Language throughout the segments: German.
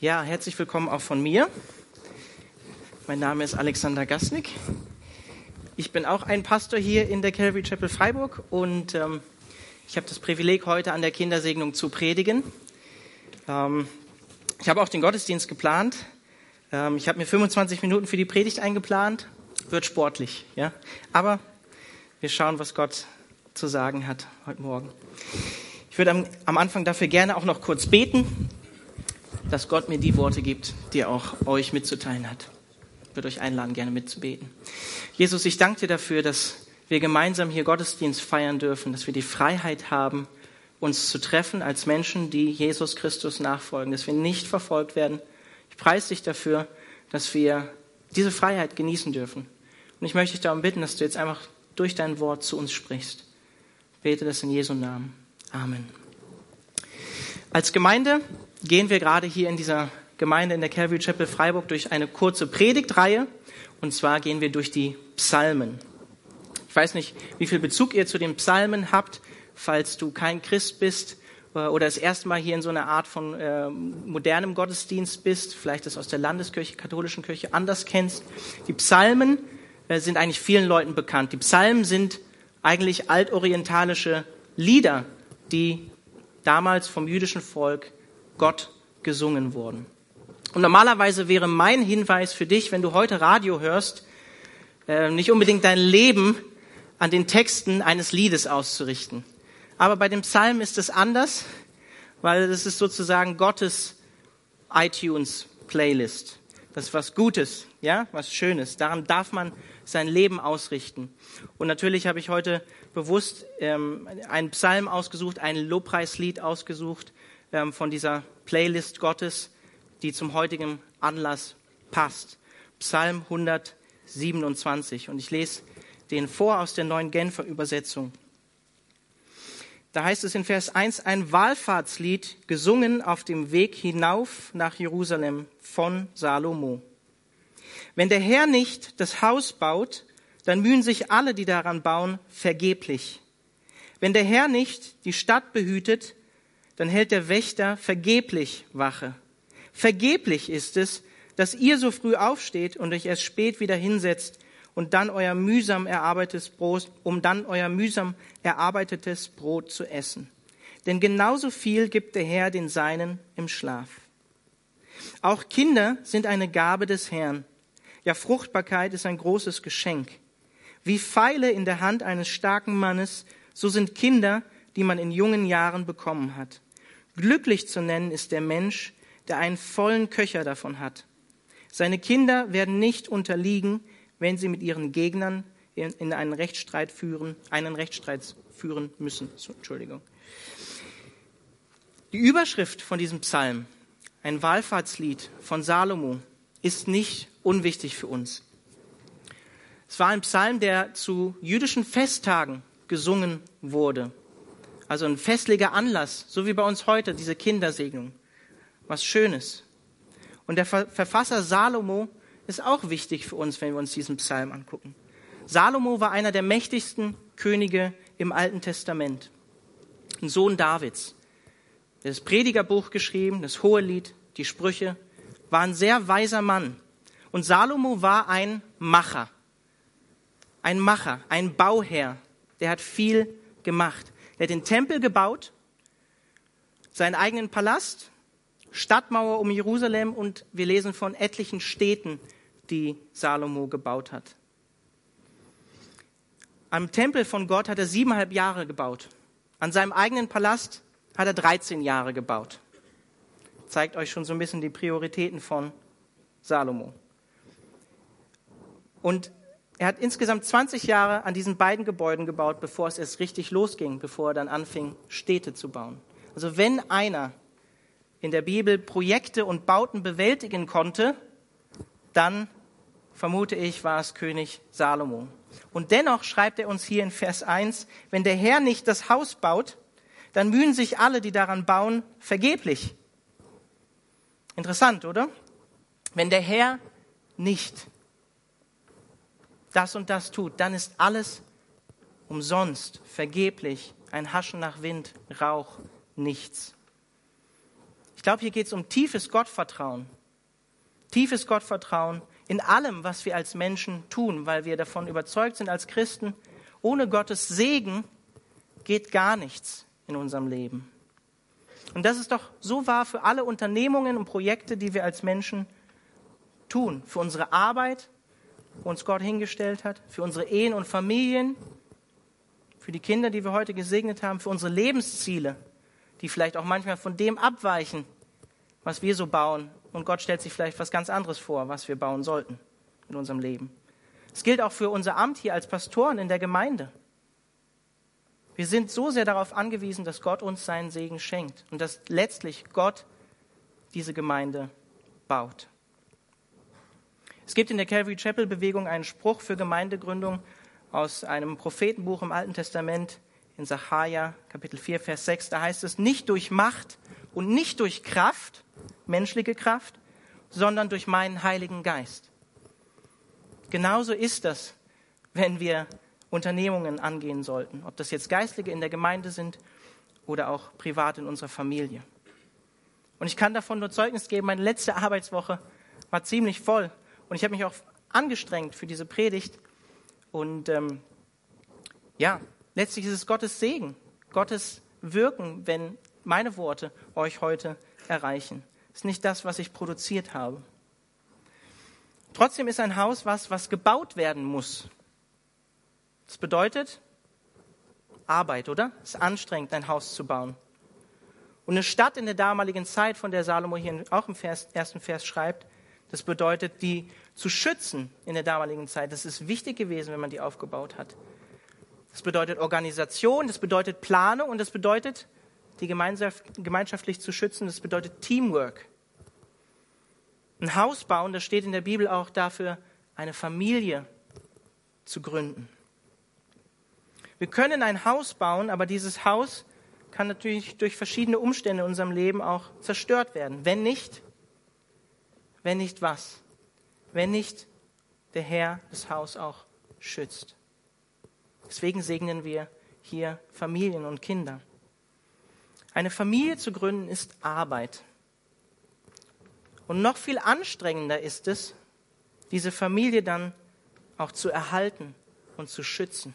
Ja, herzlich willkommen auch von mir. Mein Name ist Alexander Gasnick. Ich bin auch ein Pastor hier in der Calvary Chapel Freiburg und ähm, ich habe das Privileg, heute an der Kindersegnung zu predigen. Ähm, ich habe auch den Gottesdienst geplant. Ähm, ich habe mir 25 Minuten für die Predigt eingeplant. Wird sportlich, ja. Aber wir schauen, was Gott zu sagen hat heute Morgen. Ich würde am, am Anfang dafür gerne auch noch kurz beten dass Gott mir die Worte gibt, die er auch euch mitzuteilen hat. Ich würde euch einladen, gerne mitzubeten. Jesus, ich danke dir dafür, dass wir gemeinsam hier Gottesdienst feiern dürfen, dass wir die Freiheit haben, uns zu treffen als Menschen, die Jesus Christus nachfolgen, dass wir nicht verfolgt werden. Ich preise dich dafür, dass wir diese Freiheit genießen dürfen. Und ich möchte dich darum bitten, dass du jetzt einfach durch dein Wort zu uns sprichst. Ich bete das in Jesu Namen. Amen. Als Gemeinde gehen wir gerade hier in dieser Gemeinde in der Calvary Chapel Freiburg durch eine kurze Predigtreihe. Und zwar gehen wir durch die Psalmen. Ich weiß nicht, wie viel Bezug ihr zu den Psalmen habt, falls du kein Christ bist äh, oder das erste Mal hier in so einer Art von äh, modernem Gottesdienst bist, vielleicht das aus der Landeskirche, katholischen Kirche anders kennst. Die Psalmen äh, sind eigentlich vielen Leuten bekannt. Die Psalmen sind eigentlich altorientalische Lieder, die damals vom jüdischen Volk Gott gesungen wurden. Und normalerweise wäre mein Hinweis für dich, wenn du heute Radio hörst, äh, nicht unbedingt dein Leben an den Texten eines Liedes auszurichten. Aber bei dem Psalm ist es anders, weil das ist sozusagen Gottes iTunes Playlist. Das ist was Gutes, ja, was Schönes. Daran darf man sein Leben ausrichten. Und natürlich habe ich heute bewusst ähm, einen Psalm ausgesucht, ein Lobpreislied ausgesucht, von dieser Playlist Gottes, die zum heutigen Anlass passt. Psalm 127. Und ich lese den vor aus der neuen Genfer Übersetzung. Da heißt es in Vers 1 ein Wallfahrtslied gesungen auf dem Weg hinauf nach Jerusalem von Salomo. Wenn der Herr nicht das Haus baut, dann mühen sich alle, die daran bauen, vergeblich. Wenn der Herr nicht die Stadt behütet, dann hält der Wächter vergeblich Wache. Vergeblich ist es, dass ihr so früh aufsteht und euch erst spät wieder hinsetzt und dann euer mühsam erarbeitetes Brot, um dann euer mühsam erarbeitetes Brot zu essen. Denn genauso viel gibt der Herr den Seinen im Schlaf. Auch Kinder sind eine Gabe des Herrn. Ja, Fruchtbarkeit ist ein großes Geschenk. Wie Pfeile in der Hand eines starken Mannes, so sind Kinder, die man in jungen Jahren bekommen hat. Glücklich zu nennen ist der Mensch, der einen vollen Köcher davon hat. Seine Kinder werden nicht unterliegen, wenn sie mit ihren Gegnern in einen Rechtsstreit führen, einen Rechtsstreit führen müssen. Entschuldigung. Die Überschrift von diesem Psalm, ein Wallfahrtslied von Salomo, ist nicht unwichtig für uns. Es war ein Psalm, der zu jüdischen Festtagen gesungen wurde. Also ein festlicher Anlass, so wie bei uns heute, diese Kindersegnung. Was Schönes. Und der Verfasser Salomo ist auch wichtig für uns, wenn wir uns diesen Psalm angucken. Salomo war einer der mächtigsten Könige im Alten Testament. Ein Sohn Davids. Das Predigerbuch geschrieben, das Hohelied, die Sprüche, war ein sehr weiser Mann. Und Salomo war ein Macher. Ein Macher, ein Bauherr. Der hat viel gemacht. Er hat den Tempel gebaut, seinen eigenen Palast, Stadtmauer um Jerusalem und wir lesen von etlichen Städten, die Salomo gebaut hat. Am Tempel von Gott hat er siebeneinhalb Jahre gebaut. An seinem eigenen Palast hat er 13 Jahre gebaut. Zeigt euch schon so ein bisschen die Prioritäten von Salomo. Und er hat insgesamt 20 Jahre an diesen beiden Gebäuden gebaut, bevor es erst richtig losging, bevor er dann anfing, Städte zu bauen. Also wenn einer in der Bibel Projekte und Bauten bewältigen konnte, dann vermute ich, war es König Salomo. Und dennoch schreibt er uns hier in Vers 1, wenn der Herr nicht das Haus baut, dann mühen sich alle, die daran bauen, vergeblich. Interessant, oder? Wenn der Herr nicht das und das tut, dann ist alles umsonst, vergeblich, ein Haschen nach Wind, Rauch, nichts. Ich glaube, hier geht es um tiefes Gottvertrauen. Tiefes Gottvertrauen in allem, was wir als Menschen tun, weil wir davon überzeugt sind als Christen, ohne Gottes Segen geht gar nichts in unserem Leben. Und das ist doch so wahr für alle Unternehmungen und Projekte, die wir als Menschen tun. Für unsere Arbeit, uns Gott hingestellt hat, für unsere Ehen und Familien, für die Kinder, die wir heute gesegnet haben, für unsere Lebensziele, die vielleicht auch manchmal von dem abweichen, was wir so bauen. Und Gott stellt sich vielleicht was ganz anderes vor, was wir bauen sollten in unserem Leben. Es gilt auch für unser Amt hier als Pastoren in der Gemeinde. Wir sind so sehr darauf angewiesen, dass Gott uns seinen Segen schenkt und dass letztlich Gott diese Gemeinde baut. Es gibt in der Calvary Chapel Bewegung einen Spruch für Gemeindegründung aus einem Prophetenbuch im Alten Testament in Sacharja Kapitel 4 Vers 6. Da heißt es nicht durch Macht und nicht durch Kraft, menschliche Kraft, sondern durch meinen Heiligen Geist. Genauso ist das, wenn wir Unternehmungen angehen sollten, ob das jetzt Geistliche in der Gemeinde sind oder auch privat in unserer Familie. Und ich kann davon nur Zeugnis geben, meine letzte Arbeitswoche war ziemlich voll und ich habe mich auch angestrengt für diese Predigt. Und ähm, ja, letztlich ist es Gottes Segen, Gottes Wirken, wenn meine Worte euch heute erreichen. Es ist nicht das, was ich produziert habe. Trotzdem ist ein Haus was, was gebaut werden muss. Das bedeutet Arbeit, oder? Es ist anstrengend, ein Haus zu bauen. Und eine Stadt in der damaligen Zeit, von der Salomo hier auch im ersten Vers schreibt, das bedeutet, die zu schützen in der damaligen Zeit. Das ist wichtig gewesen, wenn man die aufgebaut hat. Das bedeutet Organisation, das bedeutet Planung und das bedeutet, die Gemeinschaft, gemeinschaftlich zu schützen, das bedeutet Teamwork. Ein Haus bauen, das steht in der Bibel auch dafür, eine Familie zu gründen. Wir können ein Haus bauen, aber dieses Haus kann natürlich durch verschiedene Umstände in unserem Leben auch zerstört werden. Wenn nicht, wenn nicht was? Wenn nicht der Herr das Haus auch schützt. Deswegen segnen wir hier Familien und Kinder. Eine Familie zu gründen ist Arbeit. Und noch viel anstrengender ist es, diese Familie dann auch zu erhalten und zu schützen.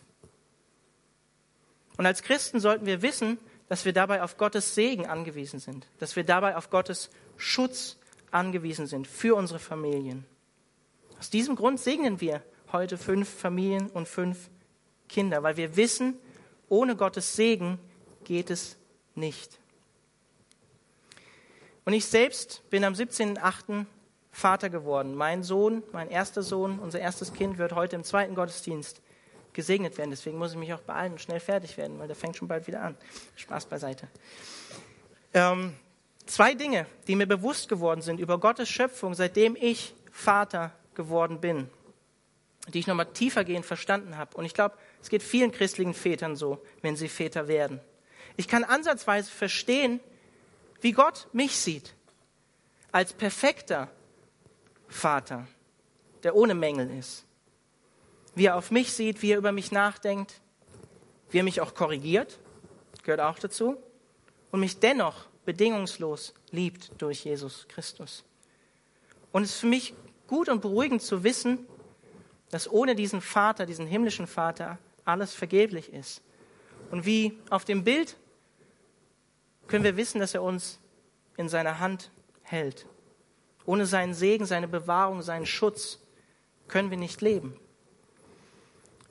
Und als Christen sollten wir wissen, dass wir dabei auf Gottes Segen angewiesen sind, dass wir dabei auf Gottes Schutz angewiesen sind für unsere Familien. Aus diesem Grund segnen wir heute fünf Familien und fünf Kinder, weil wir wissen, ohne Gottes Segen geht es nicht. Und ich selbst bin am 17.8. Vater geworden. Mein Sohn, mein erster Sohn, unser erstes Kind wird heute im zweiten Gottesdienst gesegnet werden. Deswegen muss ich mich auch beeilen und schnell fertig werden, weil der fängt schon bald wieder an. Spaß beiseite. Ähm, zwei Dinge, die mir bewusst geworden sind über Gottes Schöpfung, seitdem ich Vater geworden bin, die ich nochmal tiefergehend verstanden habe. Und ich glaube, es geht vielen christlichen Vätern so, wenn sie Väter werden. Ich kann ansatzweise verstehen, wie Gott mich sieht. Als perfekter Vater, der ohne Mängel ist wie er auf mich sieht, wie er über mich nachdenkt, wie er mich auch korrigiert, gehört auch dazu, und mich dennoch bedingungslos liebt durch Jesus Christus. Und es ist für mich gut und beruhigend zu wissen, dass ohne diesen Vater, diesen himmlischen Vater, alles vergeblich ist. Und wie auf dem Bild können wir wissen, dass er uns in seiner Hand hält. Ohne seinen Segen, seine Bewahrung, seinen Schutz können wir nicht leben.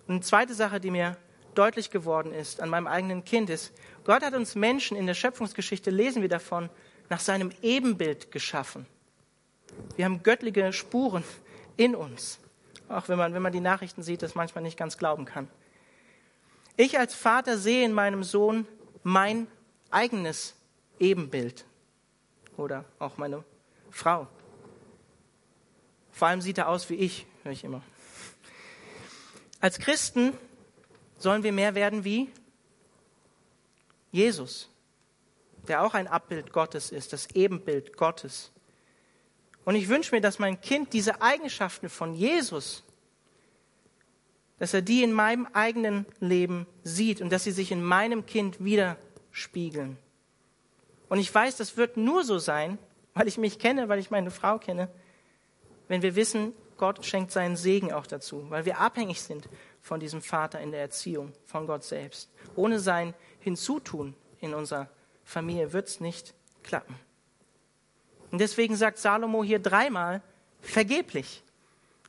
Und eine zweite Sache, die mir deutlich geworden ist an meinem eigenen Kind, ist, Gott hat uns Menschen in der Schöpfungsgeschichte, lesen wir davon, nach seinem Ebenbild geschaffen. Wir haben göttliche Spuren in uns, auch wenn man, wenn man die Nachrichten sieht, das manchmal nicht ganz glauben kann. Ich als Vater sehe in meinem Sohn mein eigenes Ebenbild oder auch meine Frau. Vor allem sieht er aus wie ich, höre ich immer. Als Christen sollen wir mehr werden wie Jesus, der auch ein Abbild Gottes ist, das Ebenbild Gottes. Und ich wünsche mir, dass mein Kind diese Eigenschaften von Jesus, dass er die in meinem eigenen Leben sieht und dass sie sich in meinem Kind widerspiegeln. Und ich weiß, das wird nur so sein, weil ich mich kenne, weil ich meine Frau kenne, wenn wir wissen, Gott schenkt seinen Segen auch dazu, weil wir abhängig sind von diesem Vater in der Erziehung, von Gott selbst. Ohne sein Hinzutun in unserer Familie wird es nicht klappen. Und deswegen sagt Salomo hier dreimal vergeblich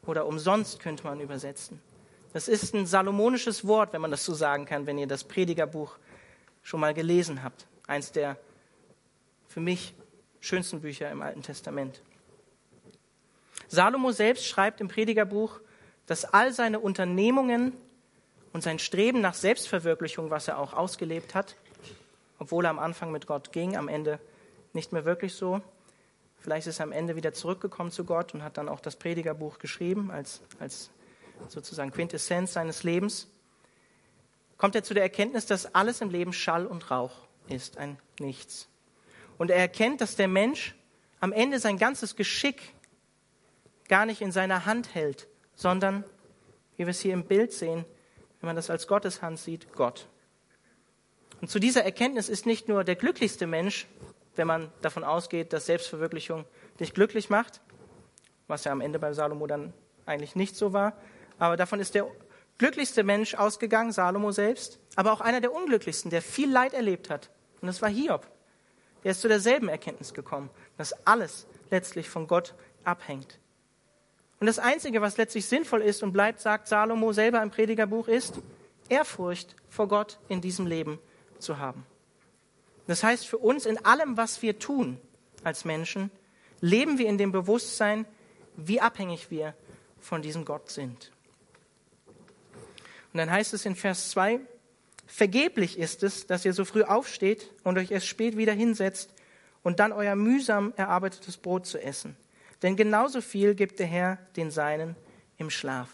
oder umsonst könnte man übersetzen. Das ist ein salomonisches Wort, wenn man das so sagen kann, wenn ihr das Predigerbuch schon mal gelesen habt. Eins der für mich schönsten Bücher im Alten Testament. Salomo selbst schreibt im Predigerbuch, dass all seine Unternehmungen und sein Streben nach Selbstverwirklichung, was er auch ausgelebt hat, obwohl er am Anfang mit Gott ging, am Ende nicht mehr wirklich so. Vielleicht ist er am Ende wieder zurückgekommen zu Gott und hat dann auch das Predigerbuch geschrieben als, als sozusagen Quintessenz seines Lebens. Kommt er zu der Erkenntnis, dass alles im Leben Schall und Rauch ist, ein Nichts. Und er erkennt, dass der Mensch am Ende sein ganzes Geschick gar nicht in seiner Hand hält, sondern, wie wir es hier im Bild sehen, wenn man das als Gottes Hand sieht, Gott. Und zu dieser Erkenntnis ist nicht nur der glücklichste Mensch, wenn man davon ausgeht, dass Selbstverwirklichung dich glücklich macht, was ja am Ende bei Salomo dann eigentlich nicht so war, aber davon ist der glücklichste Mensch ausgegangen, Salomo selbst, aber auch einer der unglücklichsten, der viel Leid erlebt hat. Und das war Hiob. Der ist zu derselben Erkenntnis gekommen, dass alles letztlich von Gott abhängt. Und das Einzige, was letztlich sinnvoll ist und bleibt, sagt Salomo selber im Predigerbuch, ist Ehrfurcht vor Gott in diesem Leben zu haben. Das heißt für uns, in allem, was wir tun als Menschen, leben wir in dem Bewusstsein, wie abhängig wir von diesem Gott sind. Und dann heißt es in Vers 2, vergeblich ist es, dass ihr so früh aufsteht und euch erst spät wieder hinsetzt und dann euer mühsam erarbeitetes Brot zu essen. Denn genauso viel gibt der Herr den Seinen im Schlaf.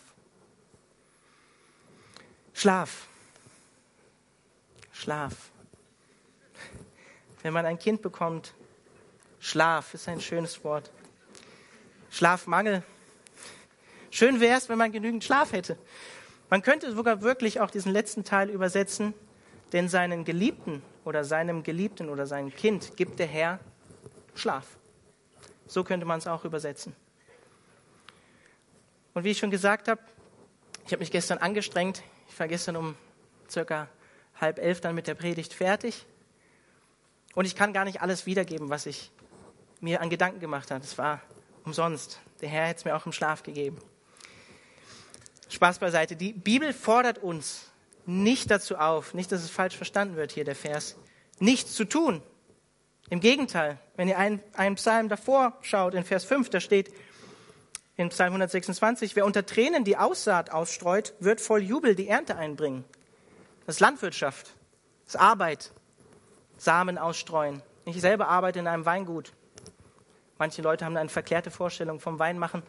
Schlaf. Schlaf. Wenn man ein Kind bekommt, Schlaf ist ein schönes Wort. Schlafmangel. Schön wäre es, wenn man genügend Schlaf hätte. Man könnte sogar wirklich auch diesen letzten Teil übersetzen, denn seinen Geliebten oder seinem Geliebten oder seinem Kind gibt der Herr Schlaf. So könnte man es auch übersetzen. Und wie ich schon gesagt habe, ich habe mich gestern angestrengt. Ich war gestern um circa halb elf dann mit der Predigt fertig. Und ich kann gar nicht alles wiedergeben, was ich mir an Gedanken gemacht habe. Es war umsonst. Der Herr hätte es mir auch im Schlaf gegeben. Spaß beiseite. Die Bibel fordert uns nicht dazu auf, nicht, dass es falsch verstanden wird hier, der Vers, nichts zu tun, im Gegenteil, wenn ihr einen, einen Psalm davor schaut, in Vers 5, da steht in Psalm 126, wer unter Tränen die Aussaat ausstreut, wird voll Jubel die Ernte einbringen. Das ist Landwirtschaft, das ist Arbeit, Samen ausstreuen. Ich selber arbeite in einem Weingut. Manche Leute haben eine verklärte Vorstellung vom Weinmachen.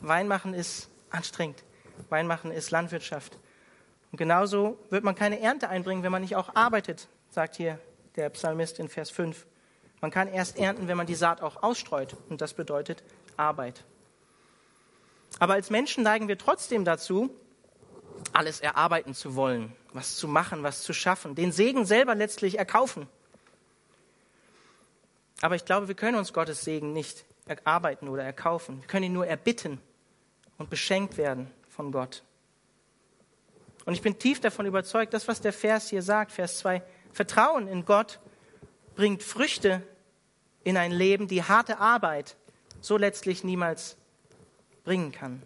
Weinmachen ist anstrengend. Weinmachen ist Landwirtschaft. Und genauso wird man keine Ernte einbringen, wenn man nicht auch arbeitet, sagt hier der Psalmist in Vers 5. Man kann erst ernten, wenn man die Saat auch ausstreut. Und das bedeutet Arbeit. Aber als Menschen neigen wir trotzdem dazu, alles erarbeiten zu wollen, was zu machen, was zu schaffen, den Segen selber letztlich erkaufen. Aber ich glaube, wir können uns Gottes Segen nicht erarbeiten oder erkaufen. Wir können ihn nur erbitten und beschenkt werden von Gott. Und ich bin tief davon überzeugt, das, was der Vers hier sagt, Vers 2, Vertrauen in Gott bringt Früchte in ein Leben, die harte Arbeit so letztlich niemals bringen kann.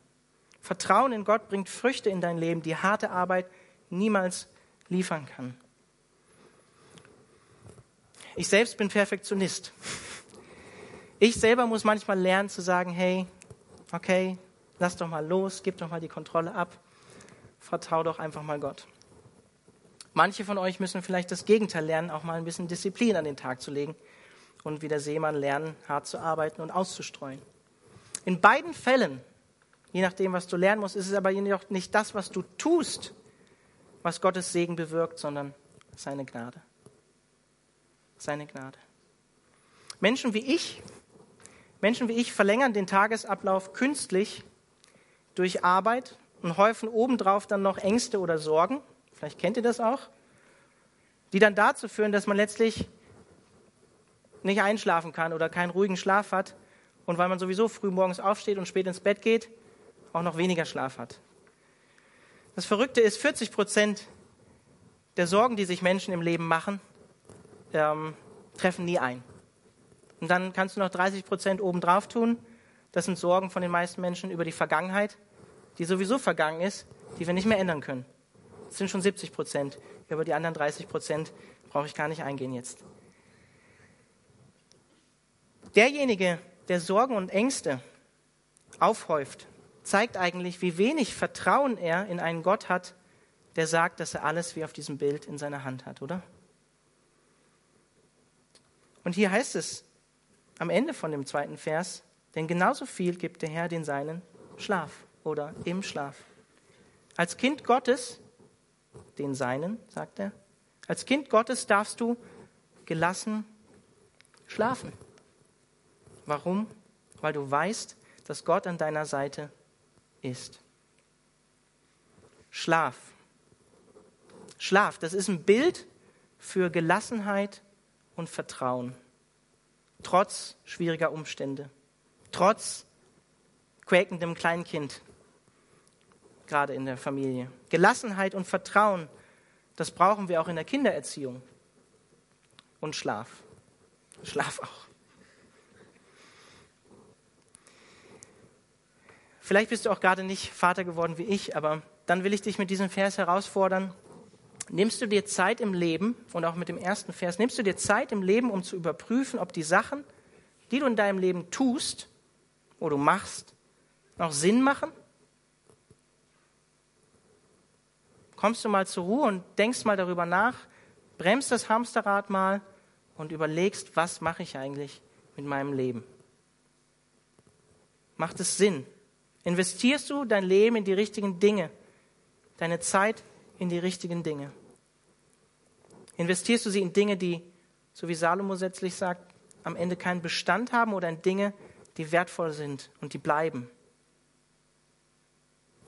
Vertrauen in Gott bringt Früchte in dein Leben, die harte Arbeit niemals liefern kann. Ich selbst bin Perfektionist. Ich selber muss manchmal lernen zu sagen, hey, okay, lass doch mal los, gib doch mal die Kontrolle ab, vertrau doch einfach mal Gott. Manche von euch müssen vielleicht das Gegenteil lernen, auch mal ein bisschen Disziplin an den Tag zu legen und wie der Seemann lernen, hart zu arbeiten und auszustreuen. In beiden Fällen, je nachdem, was du lernen musst, ist es aber jedoch nicht das, was du tust, was Gottes Segen bewirkt, sondern seine Gnade. Seine Gnade. Menschen wie ich, Menschen wie ich verlängern den Tagesablauf künstlich durch Arbeit und häufen obendrauf dann noch Ängste oder Sorgen vielleicht kennt ihr das auch, die dann dazu führen, dass man letztlich nicht einschlafen kann oder keinen ruhigen Schlaf hat und weil man sowieso früh morgens aufsteht und spät ins Bett geht, auch noch weniger Schlaf hat. Das Verrückte ist, 40 Prozent der Sorgen, die sich Menschen im Leben machen, ähm, treffen nie ein. Und dann kannst du noch 30 Prozent obendrauf tun. Das sind Sorgen von den meisten Menschen über die Vergangenheit, die sowieso vergangen ist, die wir nicht mehr ändern können. Das sind schon 70 Prozent. Über die anderen 30 Prozent brauche ich gar nicht eingehen jetzt. Derjenige, der Sorgen und Ängste aufhäuft, zeigt eigentlich, wie wenig Vertrauen er in einen Gott hat, der sagt, dass er alles wie auf diesem Bild in seiner Hand hat, oder? Und hier heißt es am Ende von dem zweiten Vers, denn genauso viel gibt der Herr den Seinen Schlaf oder im Schlaf. Als Kind Gottes, den Seinen, sagt er, als Kind Gottes darfst du gelassen schlafen. Warum? Weil du weißt, dass Gott an deiner Seite ist. Schlaf. Schlaf, das ist ein Bild für Gelassenheit und Vertrauen. Trotz schwieriger Umstände. Trotz quäkendem Kleinkind. Gerade in der Familie. Gelassenheit und Vertrauen, das brauchen wir auch in der Kindererziehung. Und Schlaf. Schlaf auch. Vielleicht bist du auch gerade nicht Vater geworden wie ich, aber dann will ich dich mit diesem Vers herausfordern. Nimmst du dir Zeit im Leben, und auch mit dem ersten Vers, nimmst du dir Zeit im Leben, um zu überprüfen, ob die Sachen, die du in deinem Leben tust oder du machst, noch Sinn machen? Kommst du mal zur Ruhe und denkst mal darüber nach, bremst das Hamsterrad mal und überlegst, was mache ich eigentlich mit meinem Leben? Macht es Sinn? Investierst du dein Leben in die richtigen Dinge, deine Zeit in die richtigen Dinge? Investierst du sie in Dinge, die, so wie Salomo letztlich sagt, am Ende keinen Bestand haben oder in Dinge, die wertvoll sind und die bleiben?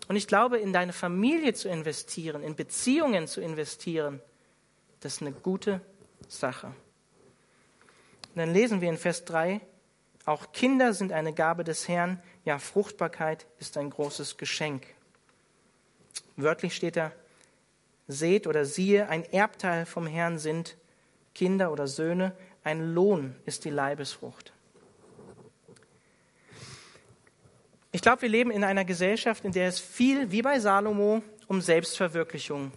Und ich glaube, in deine Familie zu investieren, in Beziehungen zu investieren, das ist eine gute Sache. Und dann lesen wir in Vers 3, auch Kinder sind eine Gabe des Herrn, ja, Fruchtbarkeit ist ein großes Geschenk. Wörtlich steht da, seht oder siehe, ein Erbteil vom Herrn sind Kinder oder Söhne, ein Lohn ist die Leibesfrucht. Ich glaube, wir leben in einer Gesellschaft, in der es viel, wie bei Salomo, um Selbstverwirklichung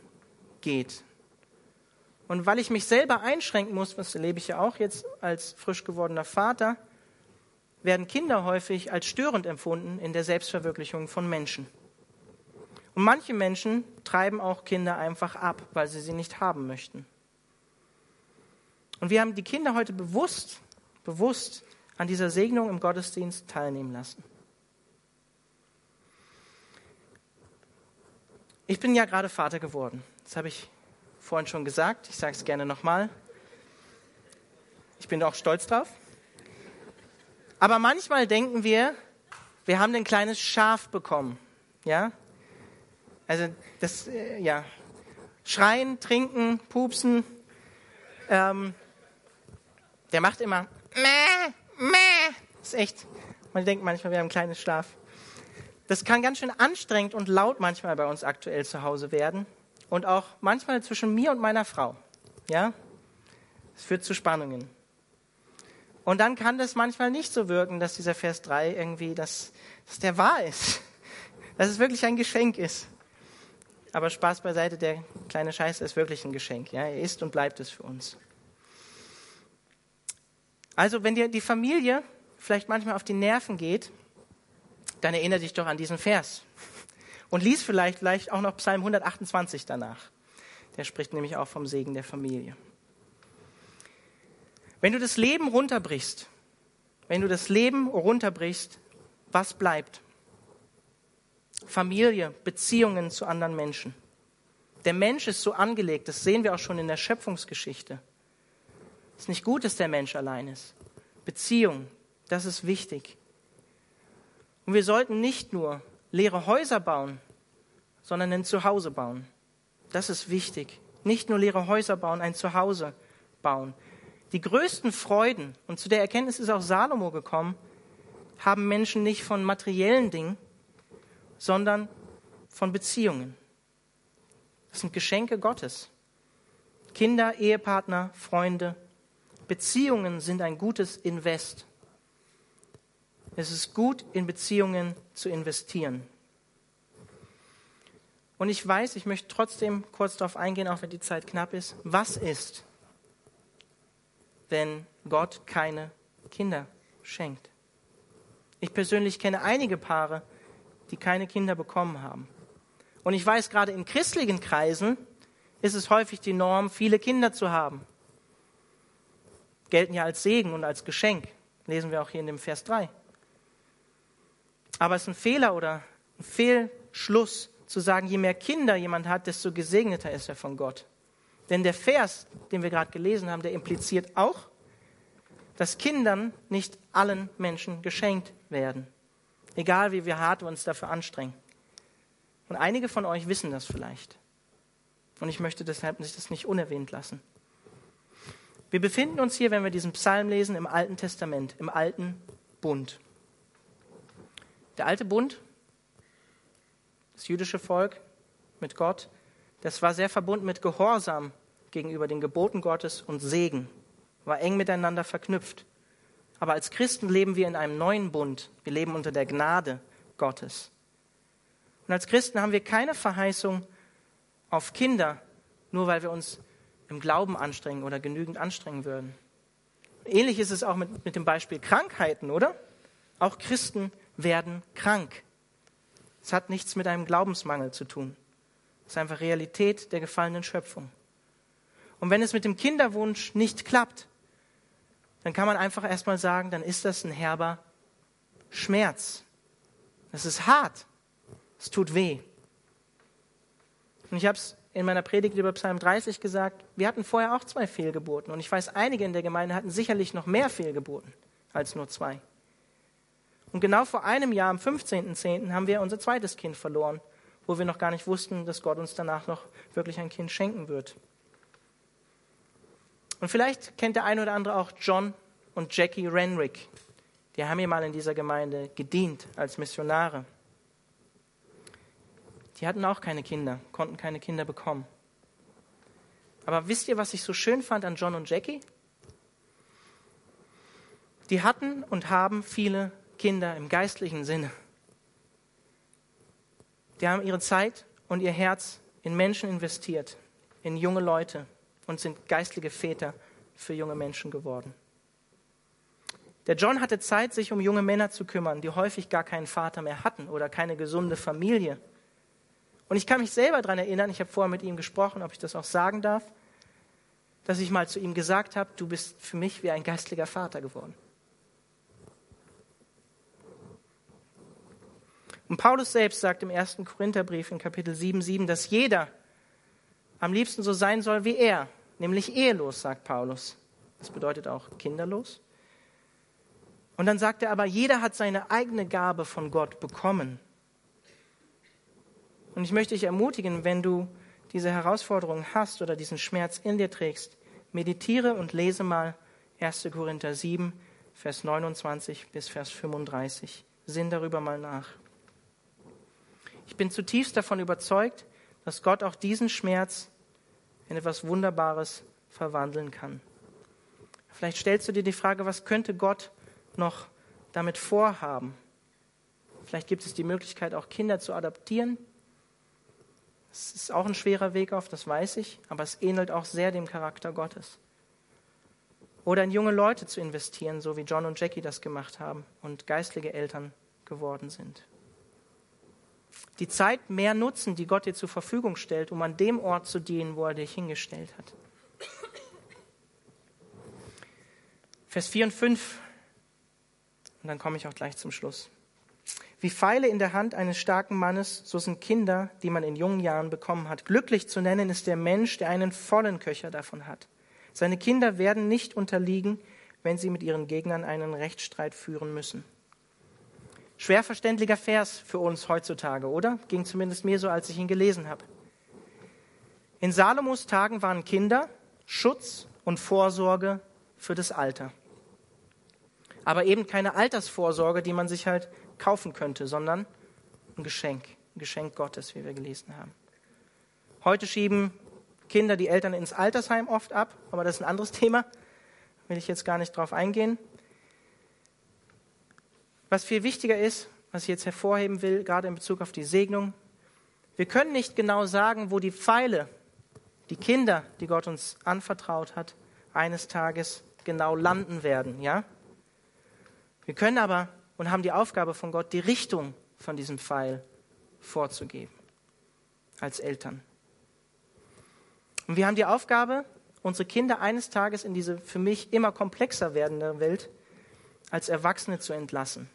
geht. Und weil ich mich selber einschränken muss, was erlebe ich ja auch jetzt als frisch gewordener Vater, werden Kinder häufig als störend empfunden in der Selbstverwirklichung von Menschen. Und manche Menschen treiben auch Kinder einfach ab, weil sie sie nicht haben möchten. Und wir haben die Kinder heute bewusst, bewusst an dieser Segnung im Gottesdienst teilnehmen lassen. Ich bin ja gerade Vater geworden. Das habe ich vorhin schon gesagt. Ich sage es gerne nochmal. Ich bin auch stolz drauf. Aber manchmal denken wir, wir haben ein kleines Schaf bekommen. Ja? Also, das, äh, ja. Schreien, trinken, pupsen. Ähm, der macht immer meh, meh. Das ist echt. Man denkt manchmal, wir haben ein kleines Schlaf. Das kann ganz schön anstrengend und laut manchmal bei uns aktuell zu Hause werden. Und auch manchmal zwischen mir und meiner Frau. Ja? Es führt zu Spannungen. Und dann kann das manchmal nicht so wirken, dass dieser Vers 3 irgendwie, dass, dass der wahr ist. Dass es wirklich ein Geschenk ist. Aber Spaß beiseite, der kleine Scheiß ist wirklich ein Geschenk. Ja? Er ist und bleibt es für uns. Also, wenn dir die Familie vielleicht manchmal auf die Nerven geht, dann erinnere dich doch an diesen Vers. Und lies vielleicht, vielleicht auch noch Psalm 128 danach. Der spricht nämlich auch vom Segen der Familie. Wenn du das Leben runterbrichst, wenn du das Leben runterbrichst, was bleibt? Familie, Beziehungen zu anderen Menschen. Der Mensch ist so angelegt, das sehen wir auch schon in der Schöpfungsgeschichte. Es ist nicht gut, dass der Mensch allein ist. Beziehung, das ist wichtig. Und wir sollten nicht nur leere Häuser bauen, sondern ein Zuhause bauen. Das ist wichtig. Nicht nur leere Häuser bauen, ein Zuhause bauen. Die größten Freuden, und zu der Erkenntnis ist auch Salomo gekommen, haben Menschen nicht von materiellen Dingen, sondern von Beziehungen. Das sind Geschenke Gottes. Kinder, Ehepartner, Freunde. Beziehungen sind ein gutes Invest. Es ist gut, in Beziehungen zu investieren. Und ich weiß, ich möchte trotzdem kurz darauf eingehen, auch wenn die Zeit knapp ist. Was ist, wenn Gott keine Kinder schenkt? Ich persönlich kenne einige Paare, die keine Kinder bekommen haben. Und ich weiß, gerade in christlichen Kreisen ist es häufig die Norm, viele Kinder zu haben. Gelten ja als Segen und als Geschenk. Lesen wir auch hier in dem Vers 3. Aber es ist ein Fehler oder ein Fehlschluss zu sagen, je mehr Kinder jemand hat, desto gesegneter ist er von Gott. Denn der Vers, den wir gerade gelesen haben, der impliziert auch, dass Kindern nicht allen Menschen geschenkt werden. Egal wie wir hart uns dafür anstrengen. Und einige von euch wissen das vielleicht. Und ich möchte deshalb das nicht unerwähnt lassen. Wir befinden uns hier, wenn wir diesen Psalm lesen, im Alten Testament, im Alten Bund. Der alte Bund, das jüdische Volk mit Gott, das war sehr verbunden mit Gehorsam gegenüber den Geboten Gottes und Segen, war eng miteinander verknüpft. Aber als Christen leben wir in einem neuen Bund. Wir leben unter der Gnade Gottes. Und als Christen haben wir keine Verheißung auf Kinder, nur weil wir uns im Glauben anstrengen oder genügend anstrengen würden. Ähnlich ist es auch mit, mit dem Beispiel Krankheiten, oder? Auch Christen werden krank. Es hat nichts mit einem Glaubensmangel zu tun. Es ist einfach Realität der gefallenen Schöpfung. Und wenn es mit dem Kinderwunsch nicht klappt, dann kann man einfach erstmal sagen, dann ist das ein herber Schmerz. Das ist hart. Es tut weh. Und ich habe es in meiner Predigt über Psalm 30 gesagt, wir hatten vorher auch zwei Fehlgeburten. Und ich weiß, einige in der Gemeinde hatten sicherlich noch mehr Fehlgeburten als nur zwei. Und genau vor einem Jahr, am 15.10., haben wir unser zweites Kind verloren, wo wir noch gar nicht wussten, dass Gott uns danach noch wirklich ein Kind schenken wird. Und vielleicht kennt der eine oder andere auch John und Jackie Renwick. Die haben hier mal in dieser Gemeinde gedient als Missionare. Die hatten auch keine Kinder, konnten keine Kinder bekommen. Aber wisst ihr, was ich so schön fand an John und Jackie? Die hatten und haben viele Kinder im geistlichen Sinne. Die haben ihre Zeit und ihr Herz in Menschen investiert, in junge Leute und sind geistliche Väter für junge Menschen geworden. Der John hatte Zeit, sich um junge Männer zu kümmern, die häufig gar keinen Vater mehr hatten oder keine gesunde Familie. Und ich kann mich selber daran erinnern, ich habe vorher mit ihm gesprochen, ob ich das auch sagen darf, dass ich mal zu ihm gesagt habe, du bist für mich wie ein geistlicher Vater geworden. Und Paulus selbst sagt im ersten Korintherbrief in Kapitel 7, 7, dass jeder am liebsten so sein soll wie er, nämlich ehelos, sagt Paulus. Das bedeutet auch kinderlos. Und dann sagt er aber, jeder hat seine eigene Gabe von Gott bekommen. Und ich möchte dich ermutigen, wenn du diese Herausforderung hast oder diesen Schmerz in dir trägst, meditiere und lese mal 1. Korinther 7, Vers 29 bis Vers 35. Sinn darüber mal nach. Ich bin zutiefst davon überzeugt, dass Gott auch diesen Schmerz in etwas Wunderbares verwandeln kann. Vielleicht stellst du dir die Frage, was könnte Gott noch damit vorhaben? Vielleicht gibt es die Möglichkeit, auch Kinder zu adoptieren. Das ist auch ein schwerer Weg auf, das weiß ich, aber es ähnelt auch sehr dem Charakter Gottes. Oder in junge Leute zu investieren, so wie John und Jackie das gemacht haben und geistliche Eltern geworden sind die Zeit mehr nutzen, die Gott dir zur Verfügung stellt, um an dem Ort zu dienen, wo er dich hingestellt hat. Vers 4 und 5, und dann komme ich auch gleich zum Schluss. Wie Pfeile in der Hand eines starken Mannes, so sind Kinder, die man in jungen Jahren bekommen hat. Glücklich zu nennen ist der Mensch, der einen vollen Köcher davon hat. Seine Kinder werden nicht unterliegen, wenn sie mit ihren Gegnern einen Rechtsstreit führen müssen. Schwer verständlicher Vers für uns heutzutage, oder? Ging zumindest mir so, als ich ihn gelesen habe. In Salomos Tagen waren Kinder Schutz und Vorsorge für das Alter. Aber eben keine Altersvorsorge, die man sich halt kaufen könnte, sondern ein Geschenk, ein Geschenk Gottes, wie wir gelesen haben. Heute schieben Kinder die Eltern ins Altersheim oft ab, aber das ist ein anderes Thema, will ich jetzt gar nicht drauf eingehen. Was viel wichtiger ist, was ich jetzt hervorheben will, gerade in Bezug auf die Segnung, wir können nicht genau sagen, wo die Pfeile, die Kinder, die Gott uns anvertraut hat, eines Tages genau landen werden, ja? Wir können aber und haben die Aufgabe von Gott, die Richtung von diesem Pfeil vorzugeben als Eltern. Und wir haben die Aufgabe, unsere Kinder eines Tages in diese für mich immer komplexer werdende Welt als Erwachsene zu entlassen.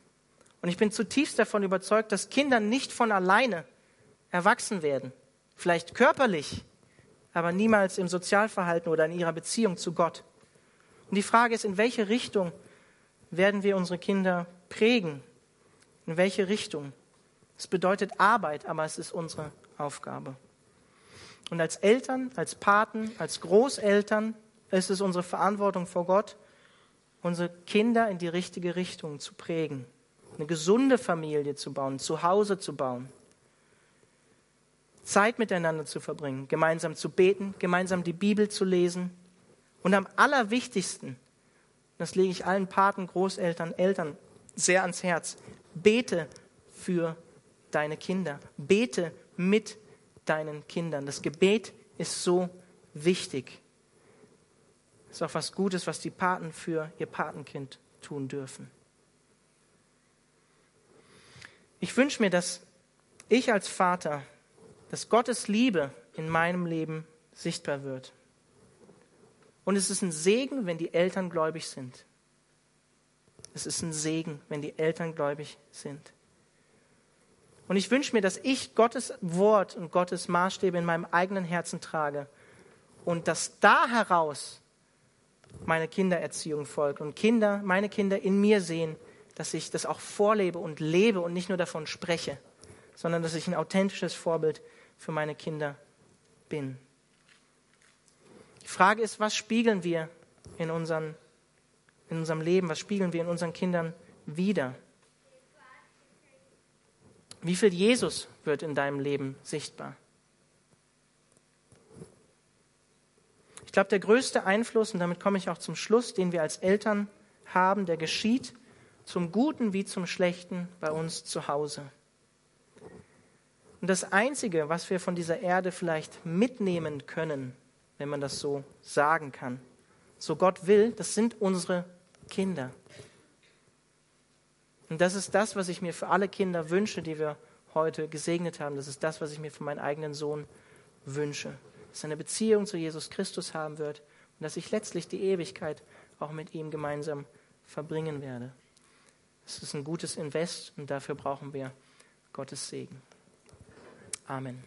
Und ich bin zutiefst davon überzeugt, dass Kinder nicht von alleine erwachsen werden. Vielleicht körperlich, aber niemals im Sozialverhalten oder in ihrer Beziehung zu Gott. Und die Frage ist, in welche Richtung werden wir unsere Kinder prägen? In welche Richtung? Es bedeutet Arbeit, aber es ist unsere Aufgabe. Und als Eltern, als Paten, als Großeltern ist es unsere Verantwortung vor Gott, unsere Kinder in die richtige Richtung zu prägen, eine gesunde Familie zu bauen, zu Hause zu bauen, Zeit miteinander zu verbringen, gemeinsam zu beten, gemeinsam die Bibel zu lesen und am allerwichtigsten, das lege ich allen Paten, Großeltern, Eltern sehr ans Herz, bete für deine Kinder, bete mit deinen Kindern. Das Gebet ist so wichtig. Das ist auch was Gutes, was die Paten für ihr Patenkind tun dürfen. Ich wünsche mir, dass ich als Vater, dass Gottes Liebe in meinem Leben sichtbar wird. Und es ist ein Segen, wenn die Eltern gläubig sind. Es ist ein Segen, wenn die Eltern gläubig sind. Und ich wünsche mir, dass ich Gottes Wort und Gottes Maßstäbe in meinem eigenen Herzen trage und dass da heraus meine Kindererziehung folgt und Kinder, meine Kinder in mir sehen, dass ich das auch vorlebe und lebe und nicht nur davon spreche, sondern dass ich ein authentisches Vorbild für meine Kinder bin. Die Frage ist, was spiegeln wir in, unseren, in unserem Leben, was spiegeln wir in unseren Kindern wieder? Wie viel Jesus wird in deinem Leben sichtbar? Ich glaube, der größte Einfluss, und damit komme ich auch zum Schluss, den wir als Eltern haben, der geschieht zum Guten wie zum Schlechten bei uns zu Hause. Und das Einzige, was wir von dieser Erde vielleicht mitnehmen können, wenn man das so sagen kann, so Gott will, das sind unsere Kinder. Und das ist das, was ich mir für alle Kinder wünsche, die wir heute gesegnet haben. Das ist das, was ich mir für meinen eigenen Sohn wünsche. Dass er eine Beziehung zu Jesus Christus haben wird und dass ich letztlich die Ewigkeit auch mit ihm gemeinsam verbringen werde. Es ist ein gutes Invest und dafür brauchen wir Gottes Segen. Amen.